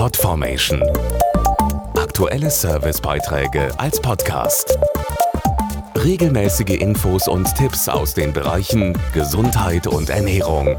Podformation. Aktuelle Servicebeiträge als Podcast. Regelmäßige Infos und Tipps aus den Bereichen Gesundheit und Ernährung.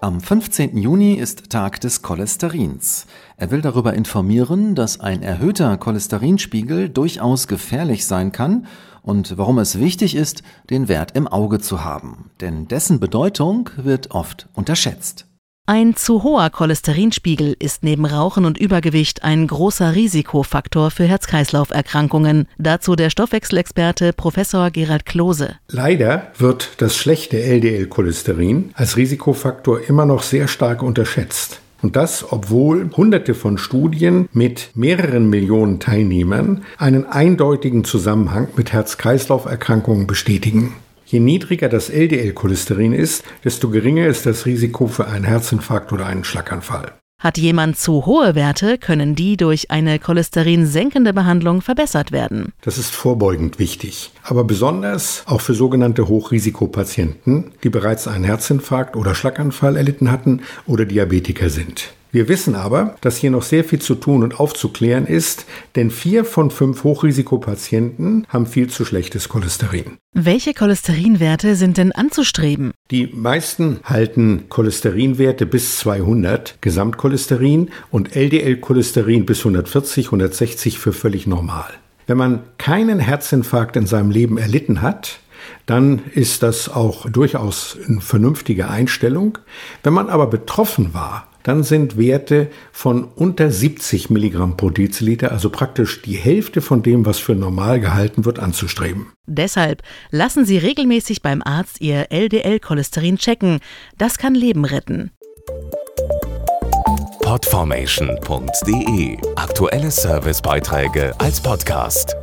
Am 15. Juni ist Tag des Cholesterins. Er will darüber informieren, dass ein erhöhter Cholesterinspiegel durchaus gefährlich sein kann und warum es wichtig ist, den Wert im Auge zu haben. Denn dessen Bedeutung wird oft unterschätzt. Ein zu hoher Cholesterinspiegel ist neben Rauchen und Übergewicht ein großer Risikofaktor für Herz-Kreislauf-Erkrankungen. Dazu der Stoffwechselexperte Professor Gerald Klose. Leider wird das schlechte LDL-Cholesterin als Risikofaktor immer noch sehr stark unterschätzt. Und das, obwohl Hunderte von Studien mit mehreren Millionen Teilnehmern einen eindeutigen Zusammenhang mit Herz-Kreislauf-Erkrankungen bestätigen. Je niedriger das LDL-Cholesterin ist, desto geringer ist das Risiko für einen Herzinfarkt oder einen Schlaganfall. Hat jemand zu hohe Werte, können die durch eine cholesterinsenkende Behandlung verbessert werden. Das ist vorbeugend wichtig, aber besonders auch für sogenannte Hochrisikopatienten, die bereits einen Herzinfarkt oder Schlaganfall erlitten hatten oder Diabetiker sind. Wir wissen aber, dass hier noch sehr viel zu tun und aufzuklären ist, denn vier von fünf Hochrisikopatienten haben viel zu schlechtes Cholesterin. Welche Cholesterinwerte sind denn anzustreben? Die meisten halten Cholesterinwerte bis 200 Gesamtcholesterin und LDL-Cholesterin bis 140, 160 für völlig normal. Wenn man keinen Herzinfarkt in seinem Leben erlitten hat, dann ist das auch durchaus eine vernünftige Einstellung. Wenn man aber betroffen war dann sind Werte von unter 70 Milligramm pro Deziliter, also praktisch die Hälfte von dem, was für normal gehalten wird, anzustreben. Deshalb lassen Sie regelmäßig beim Arzt Ihr LDL-Cholesterin checken. Das kann Leben retten. Podformation.de Aktuelle Servicebeiträge als Podcast.